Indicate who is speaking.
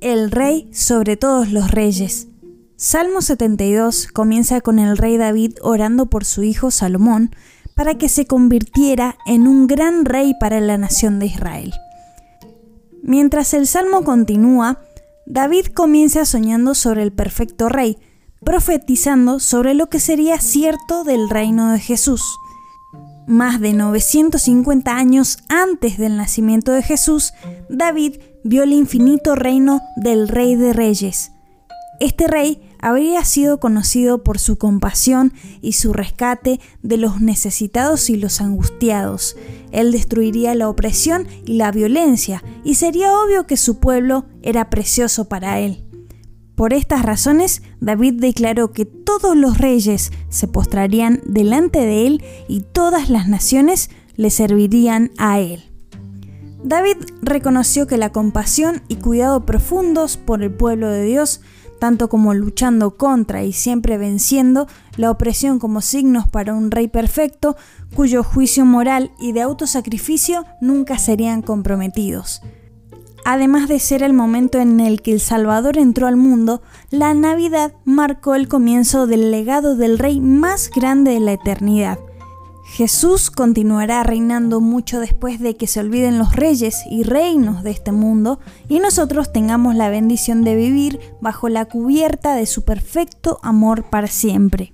Speaker 1: el rey sobre todos los reyes. Salmo 72 comienza con el rey David orando por su hijo Salomón para que se convirtiera en un gran rey para la nación de Israel. Mientras el salmo continúa, David comienza soñando sobre el perfecto rey, profetizando sobre lo que sería cierto del reino de Jesús. Más de 950 años antes del nacimiento de Jesús, David vio el infinito reino del Rey de Reyes. Este rey habría sido conocido por su compasión y su rescate de los necesitados y los angustiados. Él destruiría la opresión y la violencia, y sería obvio que su pueblo era precioso para él. Por estas razones, David declaró que todos los reyes se postrarían delante de él y todas las naciones le servirían a él. David reconoció que la compasión y cuidado profundos por el pueblo de Dios, tanto como luchando contra y siempre venciendo la opresión como signos para un rey perfecto, cuyo juicio moral y de autosacrificio nunca serían comprometidos. Además de ser el momento en el que el Salvador entró al mundo, la Navidad marcó el comienzo del legado del Rey más grande de la eternidad. Jesús continuará reinando mucho después de que se olviden los reyes y reinos de este mundo y nosotros tengamos la bendición de vivir bajo la cubierta de su perfecto amor para siempre.